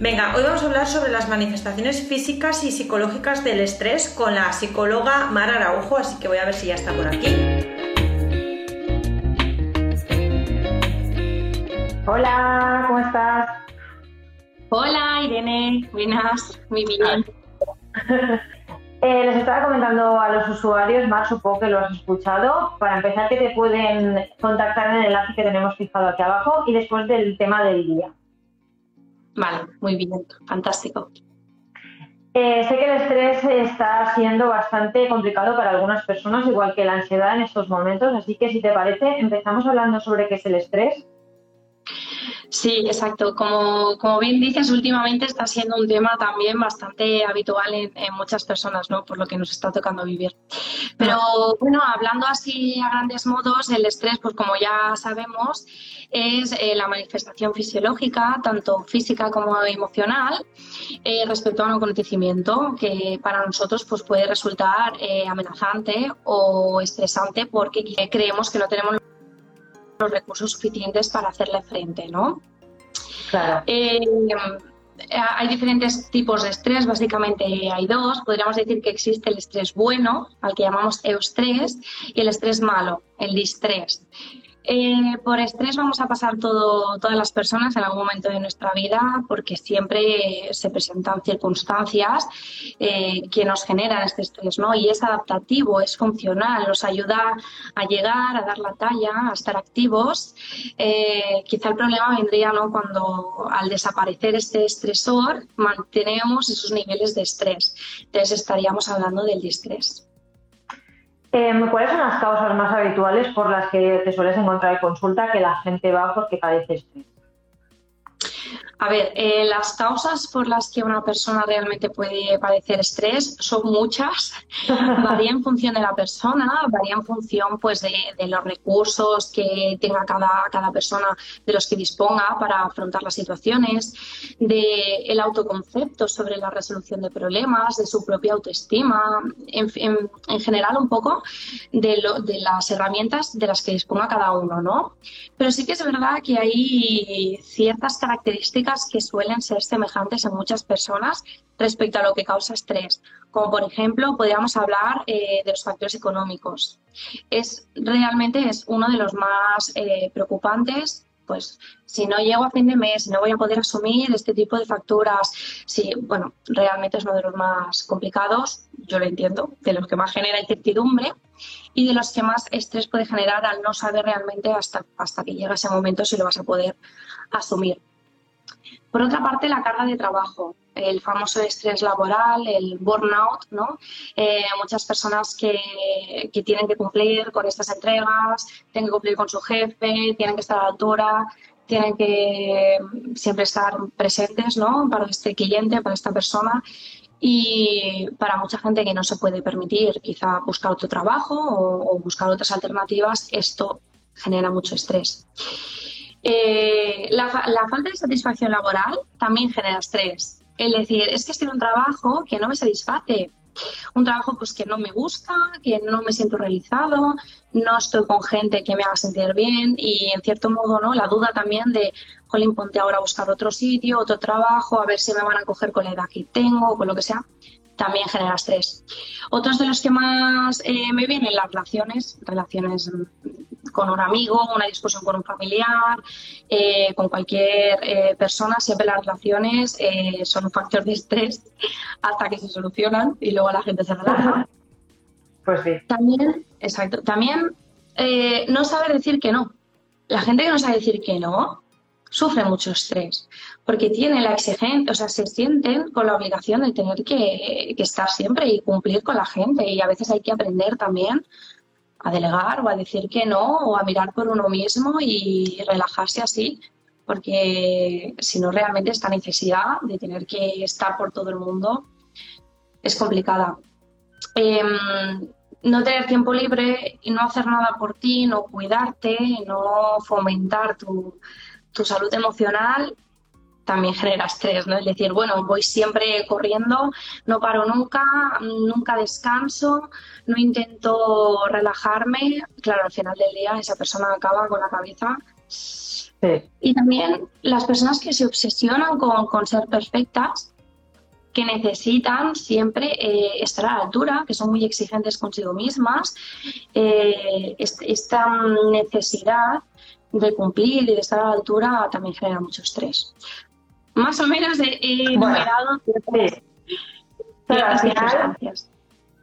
Venga, hoy vamos a hablar sobre las manifestaciones físicas y psicológicas del estrés con la psicóloga Mara Araujo, así que voy a ver si ya está por aquí. Hola, ¿cómo estás? Hola, Irene, buenas, muy bien. eh, les estaba comentando a los usuarios, Mar, supongo que lo has escuchado. Para empezar, que te pueden contactar en el enlace que tenemos fijado aquí abajo y después del tema del día. Vale, muy bien, fantástico. Eh, sé que el estrés está siendo bastante complicado para algunas personas, igual que la ansiedad en estos momentos, así que si te parece, empezamos hablando sobre qué es el estrés. Sí, exacto. Como, como bien dices, últimamente está siendo un tema también bastante habitual en, muchas personas, ¿no? Por lo que nos está tocando vivir. Pero bueno, hablando así a grandes modos, el estrés, pues como ya sabemos, es eh, la manifestación fisiológica, tanto física como emocional, eh, respecto a un acontecimiento que para nosotros pues, puede resultar eh, amenazante o estresante porque creemos que no tenemos los recursos suficientes para hacerle frente, ¿no? Claro. Eh, hay diferentes tipos de estrés, básicamente hay dos. Podríamos decir que existe el estrés bueno, al que llamamos eustrés, y el estrés malo, el distrés. Eh, por estrés vamos a pasar todo, todas las personas en algún momento de nuestra vida porque siempre se presentan circunstancias eh, que nos generan este estrés, ¿no? Y es adaptativo, es funcional, nos ayuda a llegar, a dar la talla, a estar activos. Eh, quizá el problema vendría, ¿no? Cuando al desaparecer este estresor mantenemos esos niveles de estrés. Entonces estaríamos hablando del distrés. Em, ¿Cuáles son las causas más habituales por las que te sueles encontrar en consulta que la gente va porque padece estrés? A ver, eh, las causas por las que una persona realmente puede padecer estrés son muchas, varía en función de la persona, varía en función pues de, los recursos que tenga cada, cada, persona, de los que disponga para afrontar las situaciones, de el autoconcepto sobre la resolución de problemas, de su propia autoestima, en, en, general un poco de, lo, de las herramientas de las que disponga cada uno, ¿no? Pero sí que es verdad que hay ciertas características que suelen ser semejantes en muchas personas respecto a lo que causa estrés, como por ejemplo podríamos hablar eh, de los factores económicos. Es realmente es uno de los más eh, preocupantes pues si no llego a fin de mes, no voy a poder asumir este tipo de facturas, sí, bueno, realmente es uno de los más complicados, yo lo entiendo, de los que más genera incertidumbre y de los que más estrés puede generar al no saber realmente hasta, hasta que llega ese momento si lo vas a poder asumir. Por otra parte, la carga de trabajo, el famoso estrés laboral, el burnout, ¿no? Eh, muchas personas que, tienen que cumplir con estas entregas, tienen que cumplir con su jefe, tienen que estar a la altura, tienen que siempre estar presentes, ¿no? Para este cliente, para esta persona. Y para mucha gente que no se puede permitir quizá buscar otro trabajo o buscar otras alternativas, esto genera mucho estrés. Eh, la, falta de satisfacción laboral también genera estrés. Es decir, es que estoy en un trabajo que no me satisface, un trabajo pues que no me gusta, que no me siento realizado, no estoy con gente que me haga sentir bien y en cierto modo no la duda también de, jolín, ponte ahora a buscar otro sitio, otro trabajo, a ver si me van a coger con la edad que tengo con lo que sea, también genera estrés. Otros de los que más eh, me vienen las relaciones, relaciones con un amigo, una discusión con un familiar, eh, con cualquier eh, persona, siempre las relaciones eh, son un factor de estrés hasta que se solucionan y luego la gente se relaja. Pues sí. También, exacto, también no saber decir que no. La gente que no sabe decir que no sufre mucho estrés porque tiene la exigencia, o sea, se sienten con la obligación de tener que, que estar siempre y cumplir con la gente y a veces hay que aprender también a delegar o a decir que no o a mirar por uno mismo y relajarse así, porque si no realmente esta necesidad de tener que estar por todo el mundo es complicada. Em, no tener tiempo libre y no hacer nada por ti, no cuidarte, no fomentar tu, tu salud emocional, también genera estrés, ¿no? Es decir, bueno, voy siempre corriendo, no paro nunca, nunca descanso, no intento relajarme. Claro, al final del día esa persona acaba con la cabeza. Y también las personas que se obsesionan con, con ser perfectas, que necesitan siempre eh, estar a la altura, que son muy exigentes consigo mismas, eh, esta necesidad de cumplir y de estar a la altura también genera mucho estrés más o menos he enumerado al, final,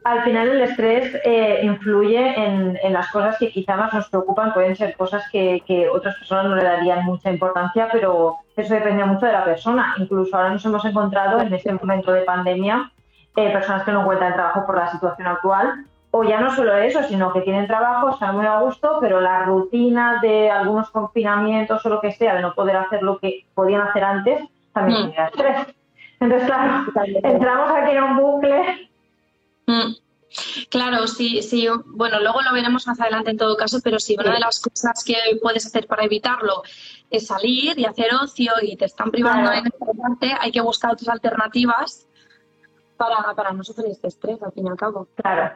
al final el estrés eh, influye en, las cosas que quizá más nos preocupan, pueden ser cosas que, otras personas no le darían mucha importancia, pero eso depende mucho de la persona. Incluso ahora nos hemos encontrado en este momento de pandemia eh, personas que no encuentran trabajo por la situación actual o ya no solo eso, sino que tienen trabajo, están muy a gusto, pero la rutina de algunos confinamientos o lo que sea, de no poder hacer lo que podían hacer antes, mm. Entonces, claro, entramos aquí en un bucle. Mm. Claro, sí, sí, bueno, luego lo veremos más adelante en todo caso, pero sí, una de las cosas que puedes hacer para evitarlo es salir y hacer ocio y te están privando en esta parte, hay que buscar otras alternativas para, para no sufrir este estrés, al fin y al cabo. Claro.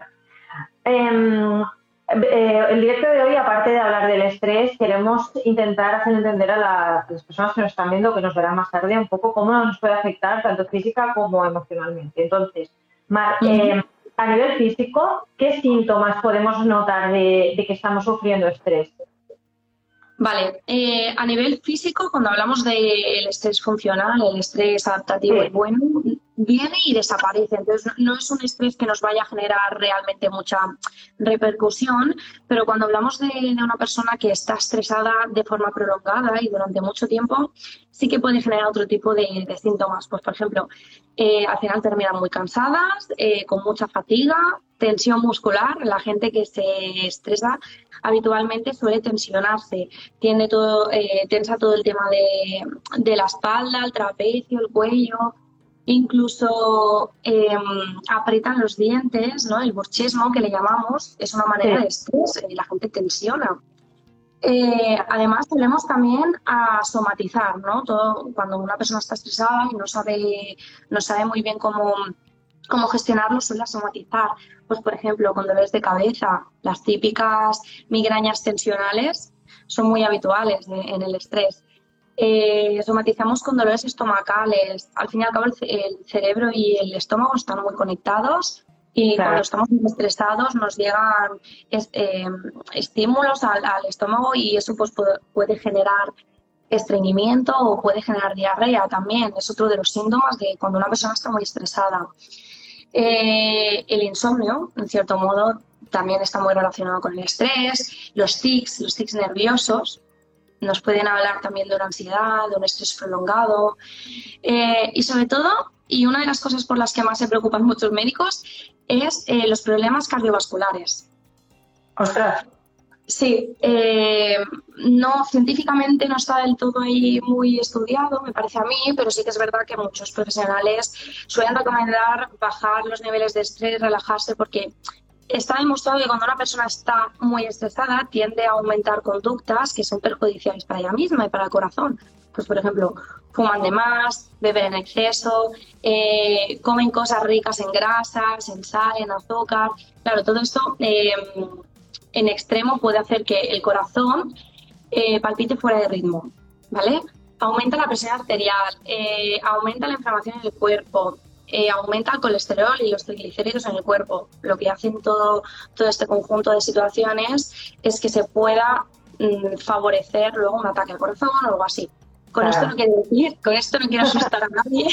Em, eh, el directo de hoy, aparte de hablar del estrés, queremos intentar hacer entender a, las personas que nos están viendo, que nos verán más tarde, un poco cómo nos puede afectar tanto física como emocionalmente. Entonces, Mar, eh, a nivel físico, ¿qué síntomas podemos notar de, que estamos sufriendo estrés? Vale, eh, a nivel físico, cuando hablamos del estrés funcional, el estrés adaptativo y bueno, viene y desaparece. Entonces, no es un estrés que nos vaya a generar realmente mucha repercusión, pero cuando hablamos de, una persona que está estresada de forma prolongada y durante mucho tiempo, sí que puede generar otro tipo de, síntomas. Pues, por ejemplo, eh, al final terminan muy cansadas, eh, con mucha fatiga, tensión muscular. La gente que se estresa habitualmente suele tensionarse, tiene todo, eh, tensa todo el tema de, de la espalda, el trapecio, el cuello incluso eh, aprietan los dientes, ¿no? El borchismo que le llamamos es una manera de estrés y la gente tensiona. Eh, además, tenemos también a somatizar, ¿no? Todo, cuando una persona está estresada y no sabe, no sabe muy bien cómo, cómo gestionarlo, suele somatizar. Pues, por ejemplo, con dolores de cabeza, las típicas migrañas tensionales son muy habituales en el estrés eh, somatizamos con dolores estomacales. Al fin y al cabo, el, cerebro y el estómago están muy conectados y cuando estamos estresados nos llegan eh, estímulos al, estómago y eso pues, puede, generar estreñimiento o puede generar diarrea también. Es otro de los síntomas de cuando una persona está muy estresada. Eh, el insomnio, en cierto modo, también está muy relacionado con el estrés, los tics, los tics nerviosos, nos pueden hablar también de una ansiedad, de un estrés prolongado eh, y sobre todo, y una de las cosas por las que más se preocupan muchos médicos es eh, los problemas cardiovasculares. Ostras. Sí, eh, no científicamente no está del todo ahí muy estudiado, me parece a mí, pero sí que es verdad que muchos profesionales suelen recomendar bajar los niveles de estrés, relajarse, porque está demostrado que cuando una persona está muy estresada tiende a aumentar conductas que son perjudiciales para ella misma y para el corazón. Pues, por ejemplo, fuman de más, beben en exceso, eh, comen cosas ricas en grasas, en sal, en azúcar. Claro, todo esto eh, en extremo puede hacer que el corazón eh, palpite fuera de ritmo, ¿vale? Aumenta la presión arterial, aumenta la inflamación en el cuerpo, eh, aumenta el colesterol y los triglicéridos en el cuerpo. Lo que hacen todo, todo este conjunto de situaciones es que se pueda mm, favorecer luego un ataque al corazón o algo así. Con esto no quiero decir, con esto no quiero asustar a nadie.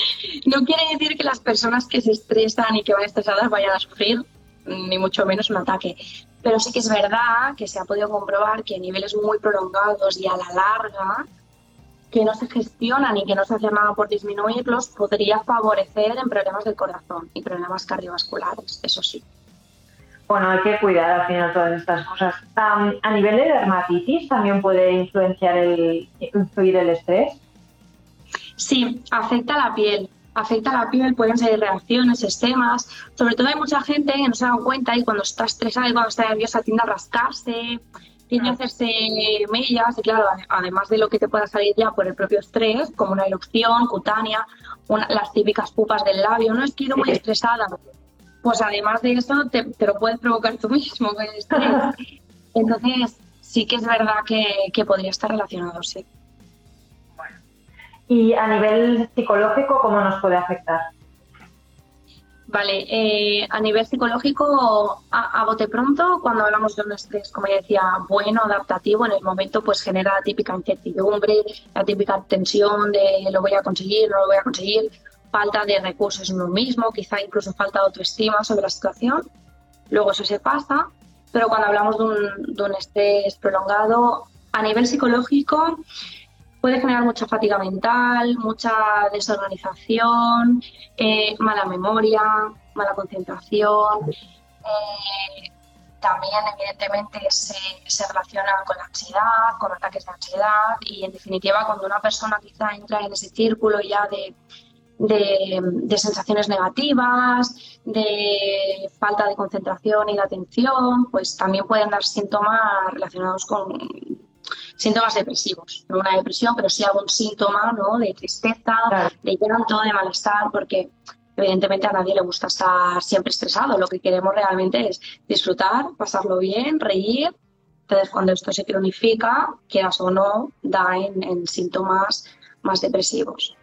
no quiere decir que las personas que se estresan y que van estresadas vayan a sufrir ni mucho menos un ataque. Pero sí que es verdad que se ha podido comprobar que a niveles muy prolongados y a la larga que no se gestionan y que no se hace nada por disminuirlos, podría favorecer en problemas del corazón y problemas cardiovasculares, eso sí. Bueno, hay que cuidar al final todas estas cosas. a nivel de dermatitis, ¿también puede influenciar el, influir el estrés? Sí, afecta la piel. afecta a la piel, pueden ser reacciones, sistemas. Sobre todo hay mucha gente que no se da cuenta y cuando está estresada y cuando está nerviosa tiende a rascarse, tiende a hacerse mellas y claro, además de lo que te pueda salir ya por el propio estrés, como una erupción cutánea, las típicas pupas del labio, no es que muy estresada. Pues además de eso te, lo puedes provocar tú mismo con el estrés. Entonces sí que es verdad que, que podría estar relacionado, sí. Y a nivel psicológico, ¿cómo nos puede afectar? Vale, eh, a nivel psicológico, a, bote pronto, cuando hablamos de un estrés, como ya decía, bueno, adaptativo, en el momento pues genera la típica incertidumbre, la típica tensión de lo voy a conseguir, no lo voy a conseguir, falta de recursos en uno mismo, quizá incluso falta de autoestima sobre la situación. Luego eso se pasa, pero cuando hablamos de un, de un estrés prolongado, a nivel psicológico, puede generar mucha fatiga mental, mucha desorganización, eh, mala memoria, mala concentración. Eh, también, evidentemente, se, relaciona con la ansiedad, con ataques de ansiedad y, en definitiva, cuando una persona quizá entra en ese círculo ya de, de, sensaciones negativas, de falta de concentración y de atención, pues también pueden dar síntomas relacionados con síntomas depresivos, no una depresión, pero sí algún síntoma ¿no? de tristeza, de llanto, de malestar, porque evidentemente a nadie le gusta estar siempre estresado. Lo que queremos realmente es disfrutar, pasarlo bien, reír. Entonces, cuando esto se cronifica, quieras o no, da en síntomas más depresivos.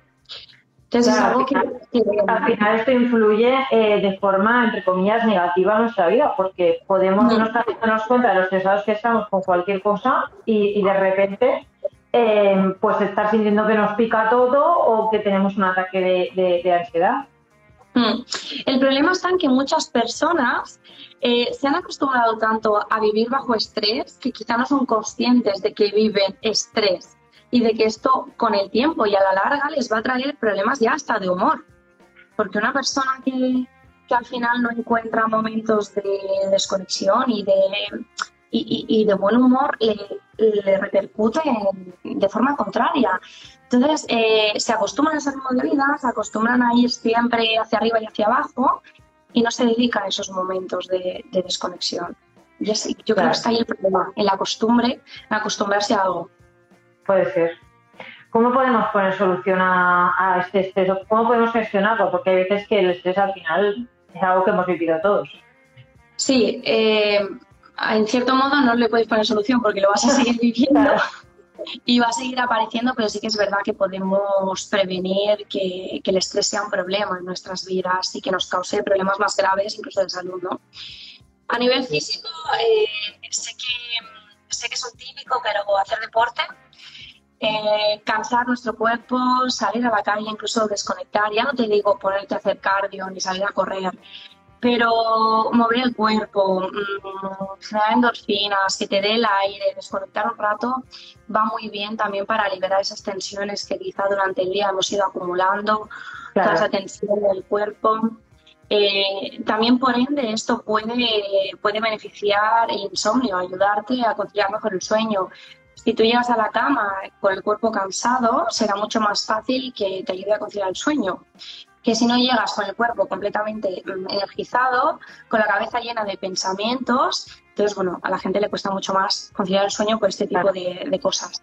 Entonces, al, final, esto influye eh, de forma, entre comillas, negativa en nuestra vida, porque podemos no estar darnos cuenta de los estresados que estamos con cualquier cosa y, de repente eh, pues estar sintiendo que nos pica todo o que tenemos un ataque de, ansiedad. Hmm. El problema está en que muchas personas eh, se han acostumbrado tanto a vivir bajo estrés que quizá no son conscientes de que viven estrés y de que esto con el tiempo y a la larga les va a traer problemas ya hasta de humor. Porque una persona que, que al final no encuentra momentos de desconexión y de, y, y, de buen humor le, le repercute de forma contraria. Entonces, eh, se acostumbran a ese modo de vida, se acostumbran a ir siempre hacia arriba y hacia abajo y no se dedican a esos momentos de, de desconexión. Yo, yo creo que está ahí el problema, en la costumbre, en acostumbrarse a algo. Puede ser. ¿Cómo podemos poner solución a, este estrés? ¿Cómo podemos gestionarlo? Porque hay veces que el estrés al final es algo que hemos vivido todos. Sí, eh, en cierto modo no le puedes poner solución porque lo vas a seguir viviendo y va a seguir apareciendo, pero sí que es verdad que podemos prevenir que, el estrés sea un problema en nuestras vidas y que nos cause problemas más graves, incluso de salud. ¿no? A nivel físico, eh, sé, que, sé que es un típico, pero hacer deporte eh, cansar nuestro cuerpo, salir a la calle, incluso desconectar. Ya no te digo ponerte a hacer cardio ni salir a correr, pero mover el cuerpo, mmm, generar endorfinas, que te dé el aire, desconectar un rato, va muy bien también para liberar esas tensiones que quizá durante el día hemos ido acumulando, toda esa tensión del cuerpo. Eh, también, por ende, esto puede, puede beneficiar el insomnio, ayudarte a conciliar mejor el sueño, si tú llegas a la cama con el cuerpo cansado, será mucho más fácil que te ayude a conciliar el sueño. Que si no llegas con el cuerpo completamente mm, energizado, con la cabeza llena de pensamientos, entonces, bueno, a la gente le cuesta mucho más conciliar el sueño por este tipo de, cosas.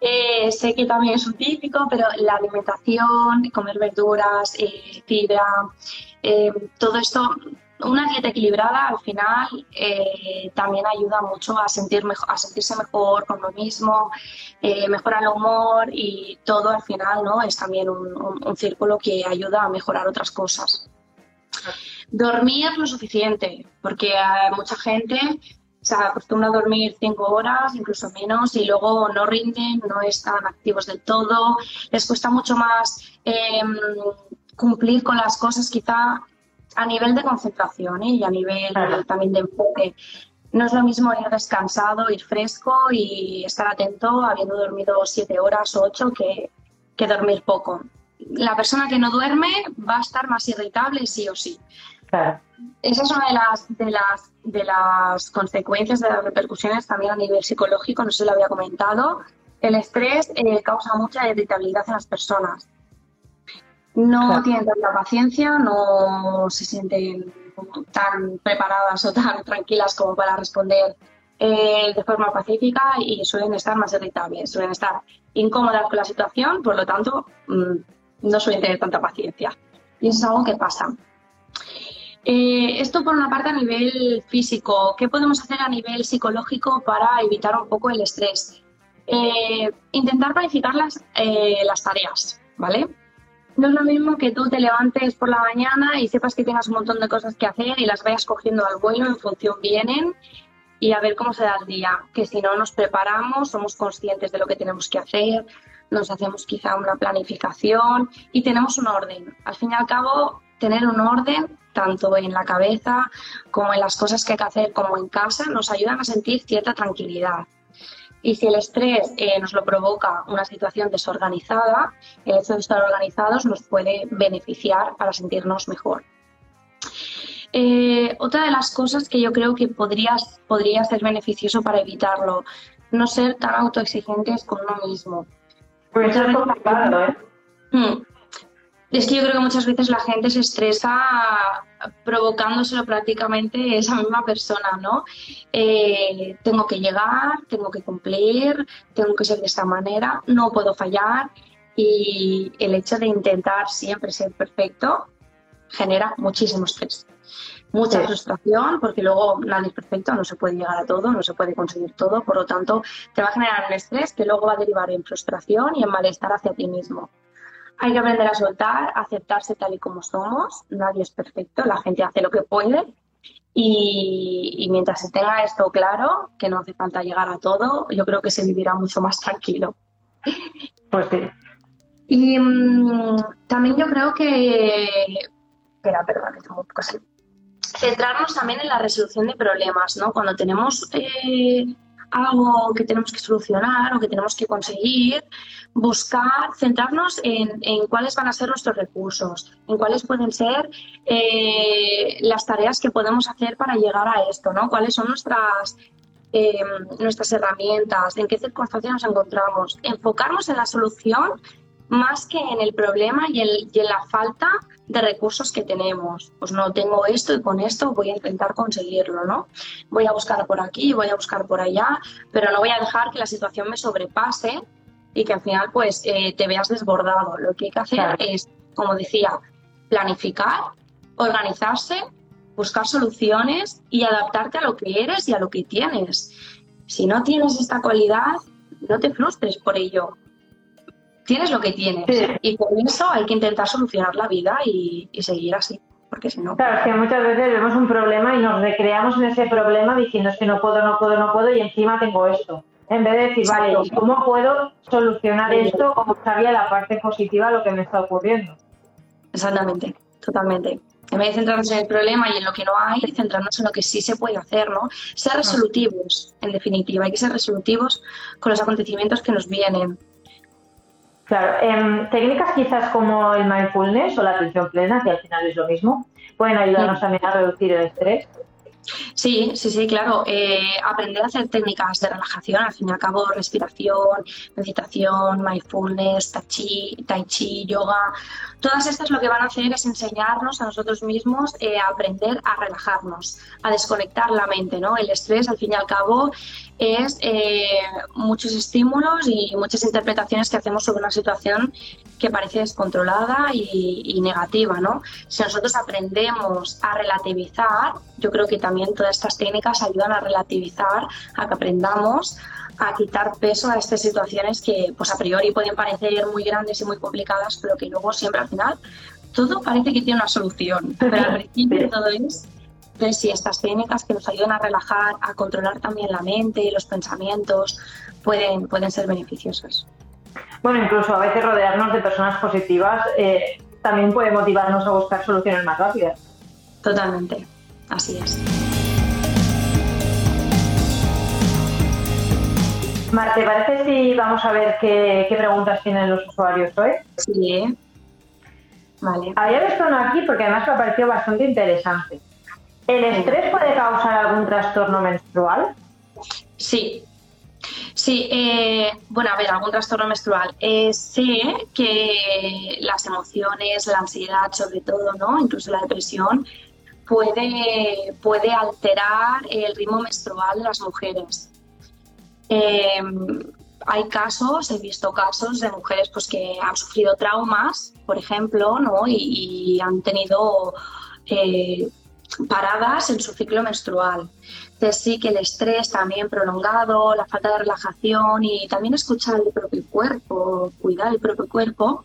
Eh, sé que también es un típico, pero la alimentación, comer verduras, eh, fibra, eh, todo esto una dieta equilibrada al final eh, también ayuda mucho a, sentirse mejor con lo mismo, eh, mejora el humor y todo al final ¿no? es también un, círculo que ayuda a mejorar otras cosas. Dormir lo suficiente, porque mucha gente se acostumbra a dormir cinco horas, incluso menos, y luego no rinden, no están activos del todo, les cuesta mucho más em, cumplir con las cosas quizá a nivel de concentración ¿eh? y a nivel también de enfoque. No es lo mismo ir descansado, ir fresco y estar atento habiendo dormido siete horas o ocho que, que dormir poco. La persona que no duerme va a estar más irritable sí o sí. Esa es una de las, de, las, de las consecuencias, de las repercusiones también a nivel psicológico, no sé si lo había comentado. El estrés eh, causa mucha irritabilidad en las personas no tienen tanta paciencia, no se sienten tan preparadas o tan tranquilas como para responder eh, de forma pacífica y suelen estar más irritables, suelen estar incómodas con la situación, por lo tanto, mm, no suelen tener tanta paciencia. Y eso es algo que pasa. Eh, esto por una parte a nivel físico. ¿Qué podemos hacer a nivel psicológico para evitar un poco el estrés? Eh, intentar planificar las, las tareas, ¿vale? No es lo mismo que tú te levantes por la mañana y sepas que tengas un montón de cosas que hacer y las vayas cogiendo al vuelo, en función vienen y a ver cómo se da el día. Que si no nos preparamos, somos conscientes de lo que tenemos que hacer, nos hacemos quizá una planificación y tenemos un orden. Al fin y al cabo, tener un orden, tanto en la cabeza como en las cosas que hay que hacer, como en casa, nos ayudan a sentir cierta tranquilidad. Y si el estrés eh, nos lo provoca una situación desorganizada, el hecho de estar organizados nos puede beneficiar para sentirnos mejor. Eh, otra de las cosas que yo creo que podría, podría ser beneficioso para evitarlo, no ser tan autoexigentes con uno mismo. Pues es complicado, ¿eh? Es que yo creo que muchas veces la gente se estresa provocándoselo prácticamente esa misma persona, ¿no? Eh, tengo que llegar, tengo que cumplir, tengo que ser de esta manera, no puedo fallar y el hecho de intentar siempre ser perfecto genera muchísimo estrés. Mucha frustración porque luego nadie es perfecto, no se puede llegar a todo, no se puede conseguir todo, por lo tanto te va a generar un estrés que luego va a derivar en frustración y en malestar hacia ti mismo. Hay que aprender a soltar, a aceptarse tal y como somos. Nadie es perfecto, la gente hace lo que puede. Y, mientras se tenga esto claro, que no hace falta llegar a todo, yo creo que se vivirá mucho más tranquilo. Pues sí. Y mm, también yo creo que. Espera, perdón, que tengo un poco así. Centrarnos también en la resolución de problemas, ¿no? Cuando tenemos eh, algo que tenemos que solucionar o que tenemos que conseguir, buscar, centrarnos en, cuáles van a ser nuestros recursos, en cuáles pueden ser eh, las tareas que podemos hacer para llegar a esto, ¿no? Cuáles son nuestras, eh, nuestras herramientas, en qué circunstancias nos encontramos. Enfocarnos en la solución más que en el problema y, y en la falta de recursos que tenemos. Pues no tengo esto y con esto voy a intentar conseguirlo, ¿no? Voy a buscar por aquí, voy a buscar por allá, pero no voy a dejar que la situación me sobrepase y que al final pues eh, te veas desbordado. Lo que hay que hacer es, como decía, planificar, organizarse, buscar soluciones y adaptarte a lo que eres y a lo que tienes. Si no tienes esta cualidad, no te frustres por ello tienes lo que tienes. Y con eso hay que intentar solucionar la vida y, seguir así. Porque si no. Claro, es que muchas veces vemos un problema y nos recreamos en ese problema diciendo es que no puedo, no puedo, no puedo y encima tengo esto. En vez de decir, vale, ¿cómo puedo solucionar esto? ¿Cómo sabía la parte positiva de lo que me está ocurriendo? Exactamente, totalmente. En vez de centrarnos en el problema y en lo que no hay, centrarnos en lo que sí se puede hacer, ¿no? Ser resolutivos, en definitiva. Hay que ser resolutivos con los acontecimientos que nos vienen. Claro, em, técnicas quizás como el mindfulness o la atención plena, que al final es lo mismo, pueden ayudarnos también a reducir el estrés. Sí, sí, sí, claro. Eh, aprender a hacer técnicas de relajación, al fin y al cabo, respiración, meditación, mindfulness, tai chi, tai chi yoga, todas estas lo que van a hacer es enseñarnos a nosotros mismos eh, a aprender a relajarnos, a desconectar la mente, ¿no? El estrés, al fin y al cabo, es eh, muchos estímulos y muchas interpretaciones que hacemos sobre una situación que parece descontrolada y, negativa, ¿no? Si nosotros aprendemos a relativizar, yo creo que también todas estas técnicas ayudan a relativizar, a que aprendamos a quitar peso a estas situaciones que pues a priori pueden parecer muy grandes y muy complicadas, pero que luego siempre al final todo parece que tiene una solución. Pero al principio todo es entonces, si estas técnicas que nos ayudan a relajar, a controlar también la mente y los pensamientos, pueden, pueden ser beneficiosas. Bueno, incluso a veces rodearnos de personas positivas eh, también puede motivarnos a buscar soluciones más rápidas. Totalmente, así es. Marte, ¿te parece si vamos a ver qué, preguntas tienen los usuarios hoy? Sí. Vale. Había visto uno aquí porque además me ha parecido bastante interesante. ¿El estrés puede causar algún trastorno menstrual? Sí, Sí, eh, bueno, a ver, algún trastorno menstrual. Eh, sé que las emociones, la ansiedad sobre todo, ¿no? Incluso la depresión, puede, puede alterar el ritmo menstrual de las mujeres. Em, hay casos, he visto casos de mujeres pues, que han sufrido traumas, por ejemplo, ¿no? y, han tenido eh, paradas en su ciclo menstrual. Entonces sí que el estrés también prolongado, la falta de relajación y también escuchar el propio cuerpo, cuidar el propio cuerpo,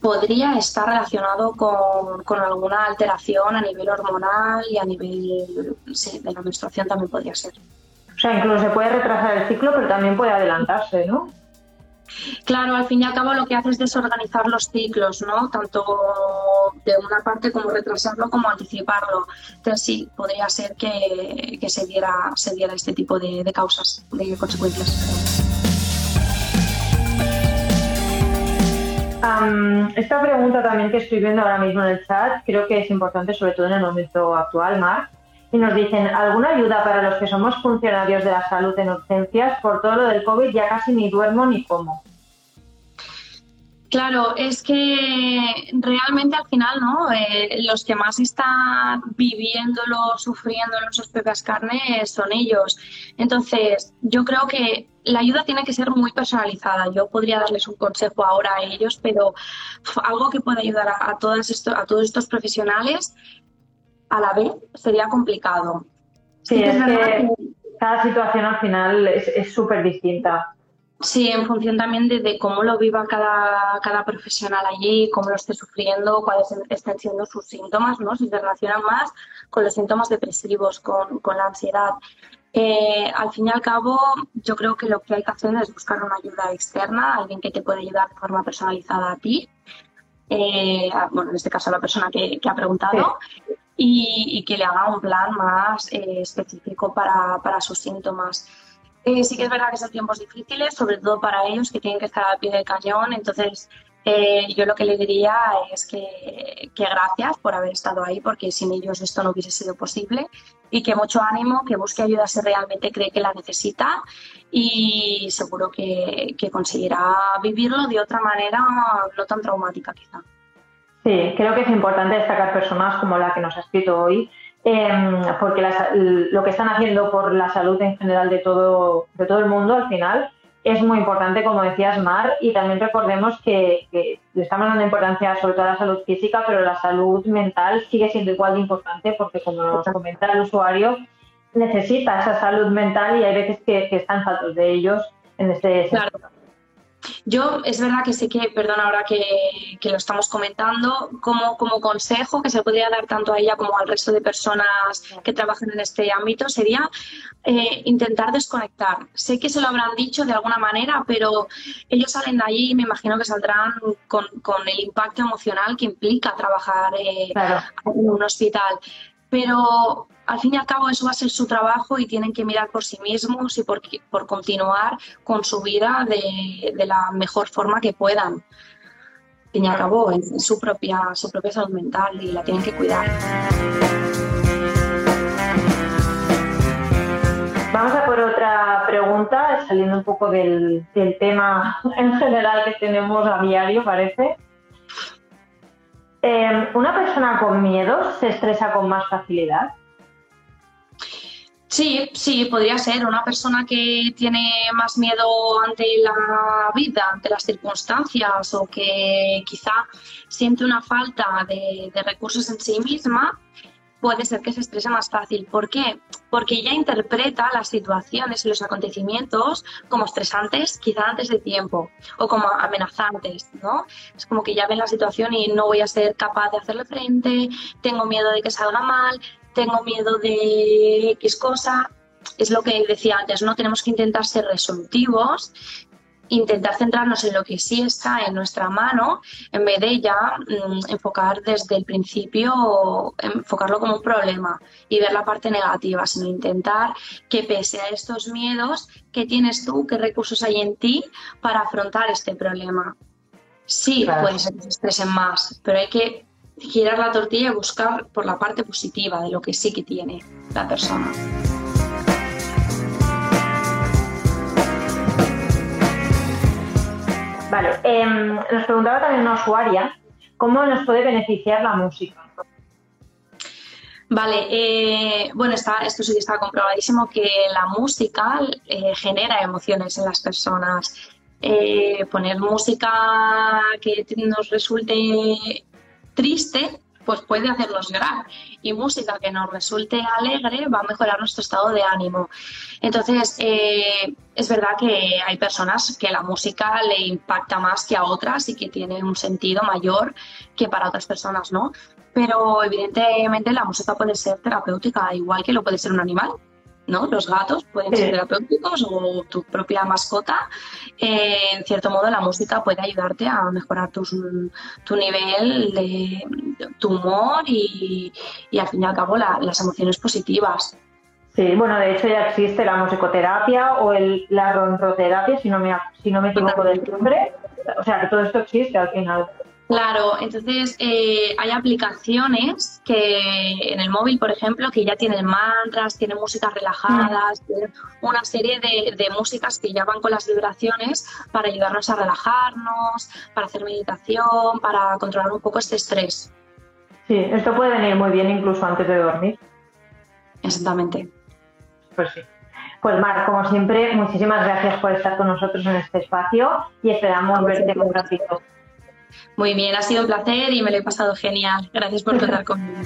podría estar relacionado con, con alguna alteración a nivel hormonal y a nivel de la menstruación también podría ser. O sea, incluso se puede retrasar el ciclo, pero también puede adelantarse, ¿no? Claro, al fin y al cabo lo que hace es desorganizar los ciclos, ¿no? Tanto de una parte como retrasarlo como anticiparlo. Entonces sí, podría ser que, se, diera, se diera este tipo de, de causas, de consecuencias. esta pregunta también que estoy viendo ahora mismo en el chat creo que es importante, sobre todo en el momento actual, Mar. Y nos dicen, ¿alguna ayuda para los que somos funcionarios de la salud en urgencias? Por todo lo del COVID ya casi ni duermo ni como. Claro, es que realmente al final, ¿no? Eh, los que más están viviéndolo, sufriéndolo en sus propias carnes son ellos. Entonces, yo creo que la ayuda tiene que ser muy personalizada. Yo podría darles un consejo ahora a ellos, pero algo que pueda ayudar a, todos estos, a todos estos profesionales a la vez sería complicado. Sí, es, que, cada situación al final es súper distinta. Sí, en función también de, cómo lo viva cada, cada, profesional allí, cómo lo esté sufriendo, cuáles estén siendo sus síntomas, ¿no? Si se relacionan más con los síntomas depresivos, con, con la ansiedad. Eh, al fin y al cabo, yo creo que lo que hay que hacer es buscar una ayuda externa, alguien que te pueda ayudar de forma personalizada a ti. Eh, bueno, en este caso a la persona que, ha preguntado, y, que le haga un plan más eh, específico para, para sus síntomas. Eh, sí que es verdad que son tiempos difíciles, sobre todo para ellos que tienen que estar al pie del cañón. Entonces, eh, yo lo que le diría es que, gracias por haber estado ahí, porque sin ellos esto no hubiese sido posible. Y que mucho ánimo, que busque ayuda si realmente cree que la necesita y seguro que, que conseguirá vivirlo de otra manera no tan traumática quizá. Sí, creo que es importante destacar personas como la que nos ha escrito hoy, Em, porque lo que están haciendo por la salud en general de todo, de todo el mundo al final es muy importante, como decías, Mar, y también recordemos que, le estamos dando importancia sobre todo a la salud física, pero la salud mental sigue siendo igual de importante porque, como nos comenta el usuario, necesita esa salud mental y hay veces que, están faltos de ellos en este sector. Yo es verdad que sé que, perdón, ahora que, lo estamos comentando, como, como consejo que se podría dar tanto a ella como al resto de personas que trabajan en este ámbito sería eh, intentar desconectar. Sé que se lo habrán dicho de alguna manera, pero ellos salen de allí y me imagino que saldrán con, el impacto emocional que implica trabajar eh, en un hospital. Pero al fin y al cabo eso va a ser su trabajo y tienen que mirar por sí mismos y por, por continuar con su vida de, la mejor forma que puedan. Al fin y al cabo es su propia, su propia salud mental y la tienen que cuidar. Vamos a por otra pregunta, saliendo un poco del, tema en general que tenemos a diario, parece. Eh, ¿Una persona con miedo se estresa con más facilidad? Sí, sí, podría ser una persona que tiene más miedo ante la vida, ante las circunstancias o que quizá siente una falta de, recursos en sí misma, puede ser que se estrese más fácil. ¿Por qué? Porque ella interpreta las situaciones y los acontecimientos como estresantes quizá antes de tiempo o como amenazantes, ¿no? Es como que ya ve la situación y no voy a ser capaz de hacerle frente, tengo miedo de que salga mal, tengo miedo de X cosa. Es lo que decía antes, ¿no? Tenemos que intentar ser resolutivos, intentar centrarnos en lo que sí está en nuestra mano, en vez de ya mm, enfocar desde el principio, enfocarlo como un problema y ver la parte negativa, sino intentar que pese a estos miedos, ¿qué tienes tú? ¿Qué recursos hay en ti para afrontar este problema? Sí, puede ser que se estresen más, pero hay que girar la tortilla y buscar por la parte positiva de lo que sí que tiene la persona. Vale, em, nos preguntaba también una usuaria, ¿cómo nos puede beneficiar la música? Vale, eh, bueno, está, esto sí está comprobadísimo que la música eh, genera emociones en las personas. Eh, poner música que nos resulte triste pues puede hacernos llorar. Y música que nos resulte alegre va a mejorar nuestro estado de ánimo. Entonces, eh, es verdad que hay personas que la música le impacta más que a otras y que tiene un sentido mayor que para otras personas, ¿no? Pero evidentemente la música puede ser terapéutica, igual que lo puede ser un animal. ¿No? Los gatos pueden ser terapéuticos o tu propia mascota. Eh, en cierto modo, la música puede ayudarte a mejorar tu, tu nivel de tu humor y, al fin y al cabo las emociones positivas. Sí, bueno, de hecho ya existe la musicoterapia o el, la ronroterapia, si no me, si no me equivoco del nombre. O sea, que todo esto existe al final. Claro, entonces eh, hay aplicaciones que en el móvil, por ejemplo, que ya tienen mantras, tienen músicas relajadas, mm. tienen una serie de, de, músicas que ya van con las vibraciones para ayudarnos a relajarnos, para hacer meditación, para controlar un poco este estrés. Sí, esto puede venir muy bien incluso antes de dormir. Exactamente. Pues sí. Pues Mar, como siempre, muchísimas gracias por estar con nosotros en este espacio y esperamos verte un ratito. Muy bien, ha sido un placer y me lo he pasado genial. Gracias por contar conmigo.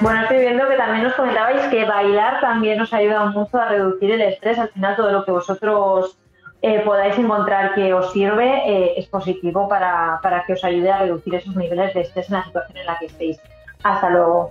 Bueno, estoy viendo que también os comentabais que bailar también os ayuda mucho a reducir el estrés. Al final, todo lo que vosotros eh, podáis encontrar que os sirve eh, es positivo para, para que os ayude a reducir esos niveles de estrés en la situación en la que estéis. Hasta luego.